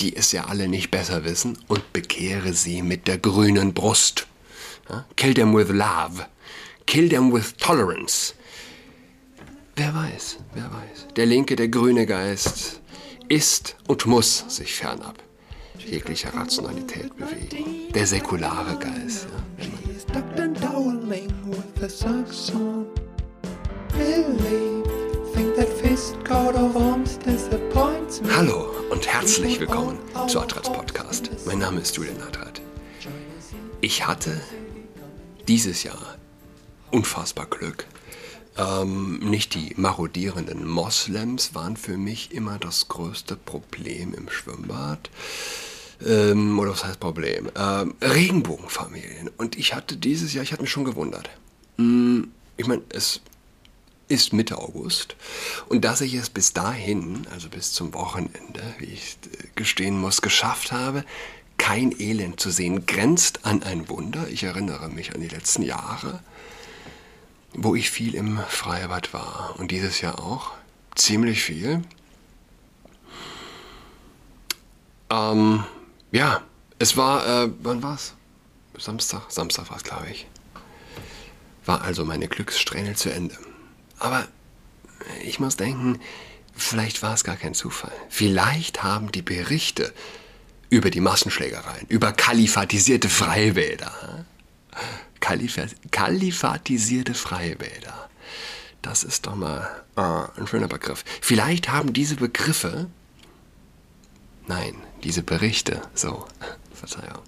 die es ja alle nicht besser wissen, und bekehre sie mit der grünen Brust. Kill them with love. Kill them with tolerance. Wer weiß, wer weiß. Der linke, der grüne Geist ist und muss sich fernab jeglicher Rationalität bewegen. Der säkulare Geist. Ja, Hallo und herzlich willkommen zu Adrats Podcast. Mein Name ist Julian Adrat. Ich hatte dieses Jahr unfassbar Glück. Ähm, nicht die marodierenden Moslems waren für mich immer das größte Problem im Schwimmbad. Ähm, oder was heißt Problem? Ähm, Regenbogenfamilien. Und ich hatte dieses Jahr, ich hatte mich schon gewundert. Hm, ich meine, es ist Mitte August. Und dass ich es bis dahin, also bis zum Wochenende, wie ich äh, gestehen muss, geschafft habe, kein Elend zu sehen, grenzt an ein Wunder. Ich erinnere mich an die letzten Jahre, wo ich viel im Freibad war. Und dieses Jahr auch. Ziemlich viel. Ähm, ja, es war, äh, wann war's? Samstag? Samstag war es, glaube ich. War also meine Glückssträhne zu Ende. Aber ich muss denken, vielleicht war es gar kein Zufall. Vielleicht haben die Berichte über die Massenschlägereien, über kalifatisierte Freibäder, Kalifat kalifatisierte Freibäder, das ist doch mal äh, ein schöner Begriff. Vielleicht haben diese Begriffe, nein, diese Berichte, so, Verzeihung,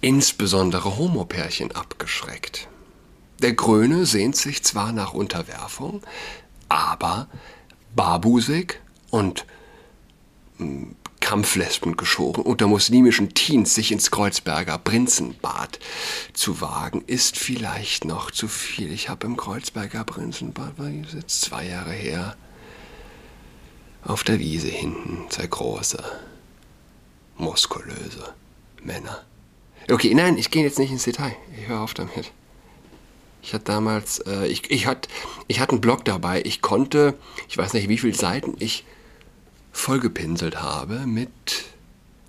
insbesondere Homopärchen abgeschreckt. Der Grüne sehnt sich zwar nach Unterwerfung, aber barbusig und hm, Kampflesben geschoren, unter muslimischen Teens sich ins Kreuzberger Prinzenbad zu wagen, ist vielleicht noch zu viel. Ich habe im Kreuzberger Prinzenbad, war jetzt zwei Jahre her, auf der Wiese hinten, zwei große, muskulöse Männer. Okay, nein, ich gehe jetzt nicht ins Detail. Ich höre auf damit. Ich hatte damals, äh, ich, ich, hatte, ich hatte einen Blog dabei. Ich konnte, ich weiß nicht, wie viele Seiten ich vollgepinselt habe mit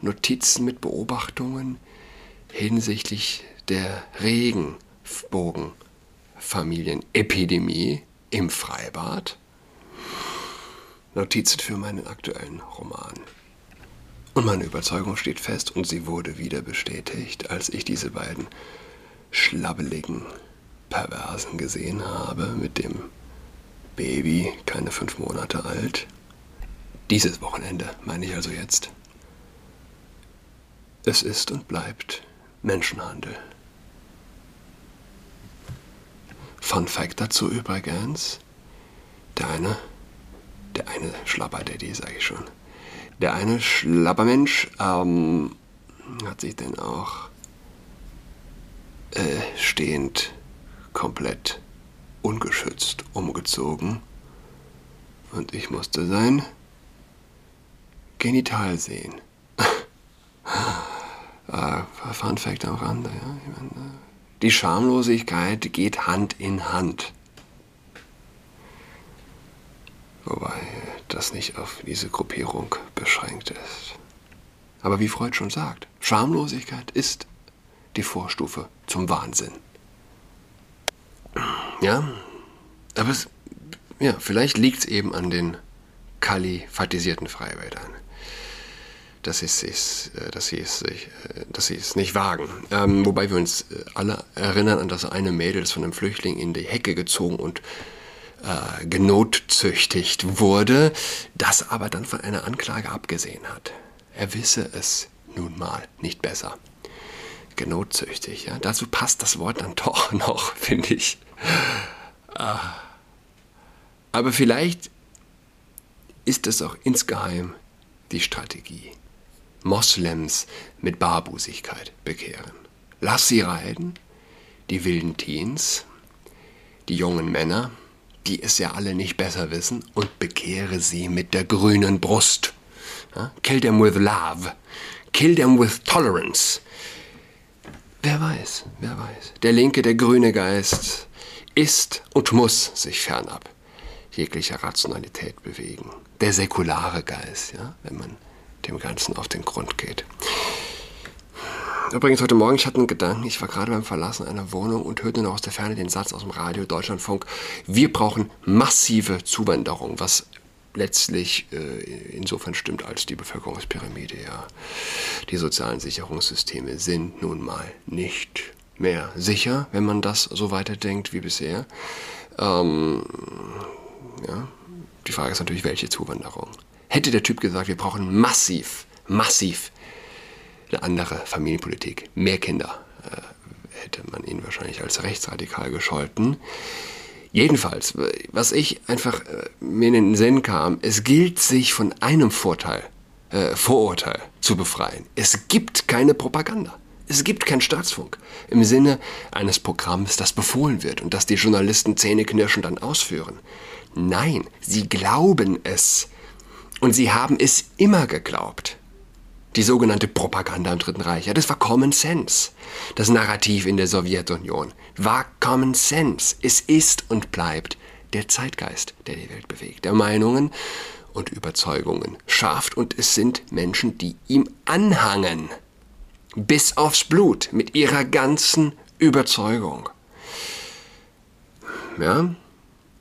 Notizen, mit Beobachtungen hinsichtlich der Regenbogenfamilienepidemie im Freibad. Notizen für meinen aktuellen Roman. Und meine Überzeugung steht fest und sie wurde wieder bestätigt, als ich diese beiden schlabbeligen Perversen gesehen habe mit dem Baby, keine fünf Monate alt. Dieses Wochenende meine ich also jetzt. Es ist und bleibt Menschenhandel. Fun Fact dazu übrigens: Der eine, der eine Schlapper-Daddy, sage ich schon. Der eine Schlappermensch ähm, hat sich denn auch äh, stehend komplett ungeschützt umgezogen und ich musste sein Genital sehen. äh, Fun Fact am Rande, ja. Meine, die Schamlosigkeit geht Hand in Hand. Wobei das nicht auf diese Gruppierung beschränkt ist. Aber wie Freud schon sagt, Schamlosigkeit ist die Vorstufe zum Wahnsinn. Ja, aber es, ja, vielleicht liegt es eben an den kalifatisierten Freiwäldern, dass sie es, äh, äh, sie es nicht wagen. Ähm, wobei wir uns äh, alle erinnern an das eine Mädel, das von einem Flüchtling in die Hecke gezogen und äh, genotzüchtigt wurde, das aber dann von einer Anklage abgesehen hat. Er wisse es nun mal nicht besser genotzüchtig. Ja? Dazu passt das Wort dann doch noch, finde ich. Ah. Aber vielleicht ist es auch insgeheim die Strategie. Moslems mit Barbusigkeit bekehren. Lass sie reiten, die wilden Teens, die jungen Männer, die es ja alle nicht besser wissen, und bekehre sie mit der grünen Brust. Kill them with love. Kill them with tolerance. Wer weiß, wer weiß. Der linke, der grüne Geist ist und muss sich fernab jeglicher Rationalität bewegen. Der säkulare Geist, ja, wenn man dem Ganzen auf den Grund geht. Übrigens, heute Morgen, ich hatte einen Gedanken, ich war gerade beim Verlassen einer Wohnung und hörte noch aus der Ferne den Satz aus dem Radio Deutschlandfunk, wir brauchen massive Zuwanderung, was letztlich äh, insofern stimmt, als die Bevölkerungspyramide ja. Die sozialen Sicherungssysteme sind nun mal nicht mehr sicher, wenn man das so weiterdenkt wie bisher. Ähm, ja. Die Frage ist natürlich, welche Zuwanderung? Hätte der Typ gesagt, wir brauchen massiv, massiv eine andere Familienpolitik, mehr Kinder, äh, hätte man ihn wahrscheinlich als rechtsradikal gescholten. Jedenfalls, was ich einfach äh, mir in den Sinn kam, es gilt sich von einem Vorteil, äh, Vorurteil zu befreien. Es gibt keine Propaganda. Es gibt keinen Staatsfunk im Sinne eines Programms, das befohlen wird und das die Journalisten zähneknirschend dann ausführen. Nein, sie glauben es. Und sie haben es immer geglaubt. Die sogenannte Propaganda im Dritten Reich, ja, das war Common Sense. Das Narrativ in der Sowjetunion war Common Sense. Es ist und bleibt der Zeitgeist, der die Welt bewegt, der Meinungen und Überzeugungen schafft und es sind Menschen, die ihm anhangen. Bis aufs Blut, mit ihrer ganzen Überzeugung. Ja,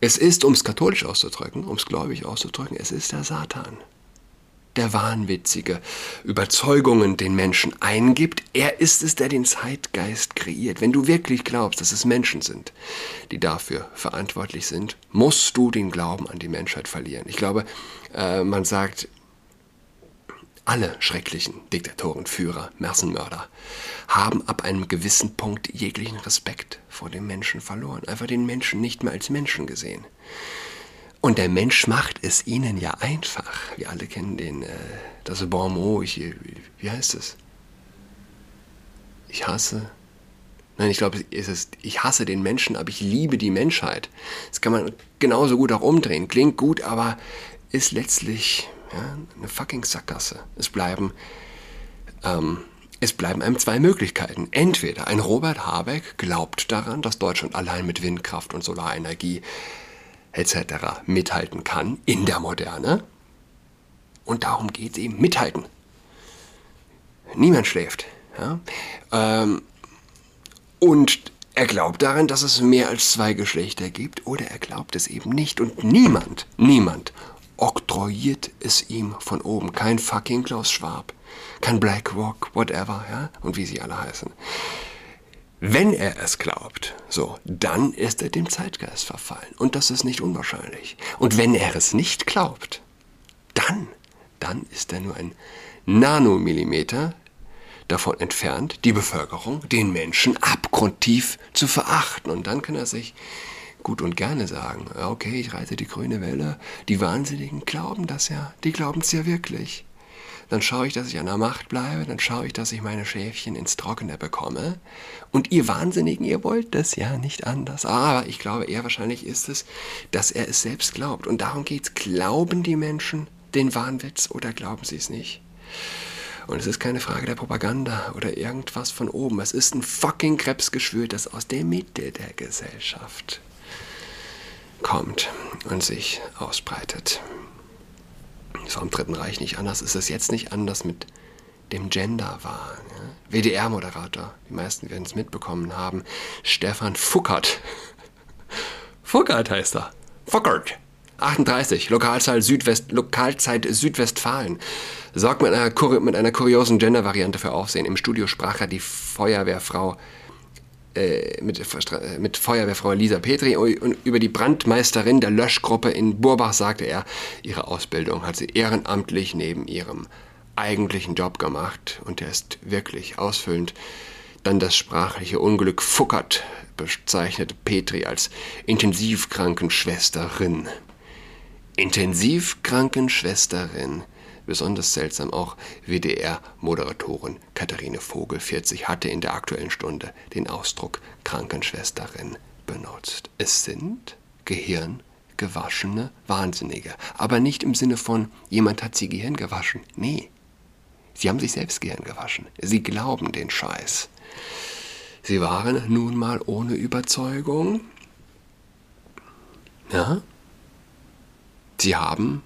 es ist, um es katholisch auszudrücken, um es gläubig auszudrücken, es ist der Satan der wahnwitzige Überzeugungen den Menschen eingibt. Er ist es, der den Zeitgeist kreiert. Wenn du wirklich glaubst, dass es Menschen sind, die dafür verantwortlich sind, musst du den Glauben an die Menschheit verlieren. Ich glaube, äh, man sagt, alle schrecklichen Diktatoren, Führer, Massenmörder haben ab einem gewissen Punkt jeglichen Respekt vor dem Menschen verloren, einfach den Menschen nicht mehr als Menschen gesehen. Und der Mensch macht es ihnen ja einfach. Wir alle kennen den, äh, das Bon mot, ich, wie heißt es? Ich hasse. Nein, ich glaube, es ist, ich hasse den Menschen, aber ich liebe die Menschheit. Das kann man genauso gut auch umdrehen. Klingt gut, aber ist letztlich ja, eine fucking Sackgasse. Es bleiben, ähm, es bleiben einem zwei Möglichkeiten. Entweder ein Robert Habeck glaubt daran, dass Deutschland allein mit Windkraft und Solarenergie etc. mithalten kann in der Moderne. Und darum geht es eben, mithalten. Niemand schläft. Ja? Ähm, und er glaubt daran, dass es mehr als zwei Geschlechter gibt oder er glaubt es eben nicht. Und niemand, niemand oktroyiert es ihm von oben. Kein fucking Klaus Schwab, kein BlackRock, whatever, ja, und wie sie alle heißen. Wenn er es glaubt, so, dann ist er dem Zeitgeist verfallen. Und das ist nicht unwahrscheinlich. Und wenn er es nicht glaubt, dann, dann ist er nur ein Nanomillimeter davon entfernt, die Bevölkerung, den Menschen abgrundtief zu verachten. Und dann kann er sich gut und gerne sagen, okay, ich reite die grüne Welle, die Wahnsinnigen glauben das ja, die glauben es ja wirklich dann schaue ich, dass ich an der Macht bleibe, dann schaue ich, dass ich meine Schäfchen ins Trockene bekomme. Und ihr Wahnsinnigen, ihr wollt das ja nicht anders. Aber ich glaube, eher wahrscheinlich ist es, dass er es selbst glaubt. Und darum geht es. Glauben die Menschen den Wahnwitz oder glauben sie es nicht? Und es ist keine Frage der Propaganda oder irgendwas von oben. Es ist ein fucking Krebsgeschwür, das aus der Mitte der Gesellschaft kommt und sich ausbreitet. Das war im Dritten Reich nicht anders. Ist es jetzt nicht anders mit dem Genderwahn? Ja? WDR-Moderator, die meisten werden es mitbekommen haben, Stefan Fuckert. Fuckert heißt er. Fuckert. 38, Lokalzeit, Südwest, Lokalzeit Südwestfalen. Sorgt mit einer, mit einer kuriosen Gender-Variante für Aufsehen. Im Studio sprach er die Feuerwehrfrau äh, mit, äh, mit Feuerwehrfrau Lisa Petri und über die Brandmeisterin der Löschgruppe in Burbach sagte er, ihre Ausbildung hat sie ehrenamtlich neben ihrem eigentlichen Job gemacht und der ist wirklich ausfüllend. Dann das sprachliche Unglück Fuckert bezeichnete Petri als Intensivkrankenschwesterin. Intensivkrankenschwesterin Besonders seltsam auch WDR-Moderatorin Katharine Vogel, 40, hatte in der aktuellen Stunde den Ausdruck Krankenschwesterin benutzt. Es sind gehirngewaschene Wahnsinnige. Aber nicht im Sinne von, jemand hat sie Gehirn gewaschen. Nee. Sie haben sich selbst Gehirn gewaschen. Sie glauben den Scheiß. Sie waren nun mal ohne Überzeugung. Ja? Sie haben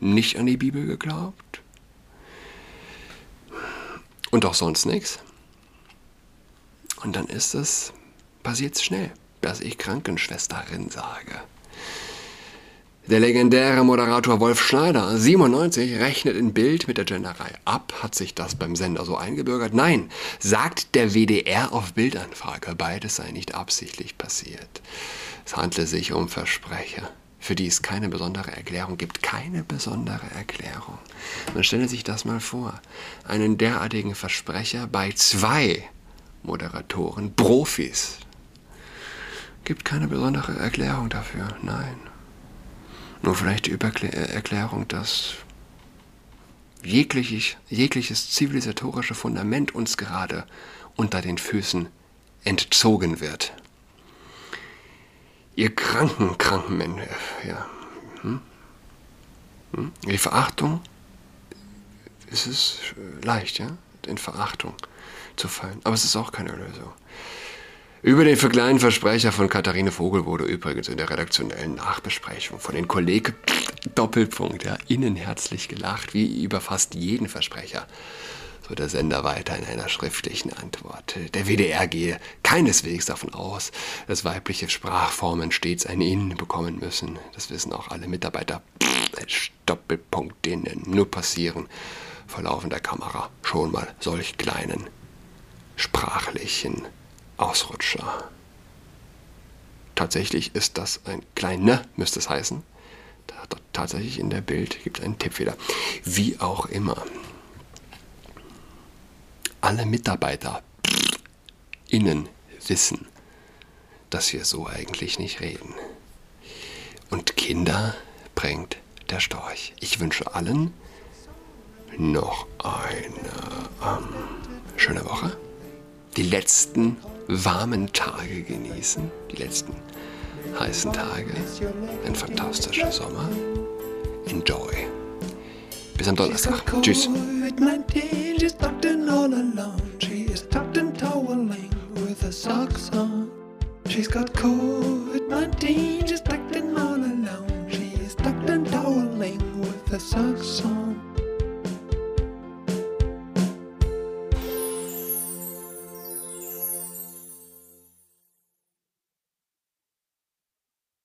nicht an die Bibel geglaubt. und auch sonst nichts. Und dann ist es, passiert schnell, dass ich Krankenschwesterin sage. Der legendäre Moderator Wolf Schneider, 97, rechnet in Bild mit der Genderei ab. Hat sich das beim Sender so eingebürgert? Nein, sagt der WDR auf Bildanfrage. Beides sei nicht absichtlich passiert. Es handle sich um Versprecher, für die es keine besondere Erklärung gibt. Keine besondere Erklärung. Man stelle sich das mal vor. Einen derartigen Versprecher bei zwei Moderatoren, Profis. Gibt keine besondere Erklärung dafür. Nein. Nur vielleicht die Überkl äh, Erklärung, dass jegliches, jegliches zivilisatorische Fundament uns gerade unter den Füßen entzogen wird. Ihr kranken, kranken Menschen, ja. Hm? Hm? Die Verachtung, es ist leicht, ja, in Verachtung zu fallen. Aber es ist auch keine Lösung. Über den kleinen Versprecher von Katharine Vogel wurde übrigens in der redaktionellen Nachbesprechung von den Kollegen Doppelpunkt ja, innen herzlich gelacht, wie über fast jeden Versprecher. So der Sender weiter in einer schriftlichen Antwort. Der WDR gehe keineswegs davon aus, dass weibliche Sprachformen stets ein Innen bekommen müssen. Das wissen auch alle Mitarbeiter. Doppelpunkt denen nur passieren vor laufender Kamera schon mal solch kleinen sprachlichen Ausrutscher. Tatsächlich ist das ein kleiner, müsste es heißen. tatsächlich in der Bild gibt es einen Tippfehler. Wie auch immer. Alle Mitarbeiter innen wissen, dass wir so eigentlich nicht reden. Und Kinder bringt der Storch. Ich wünsche allen noch eine ähm, schöne Woche. Die letzten warmen Tage genießen, die letzten heißen Tage, ein fantastischer Sommer. Enjoy. Bis am Donnerstag. Tschüss.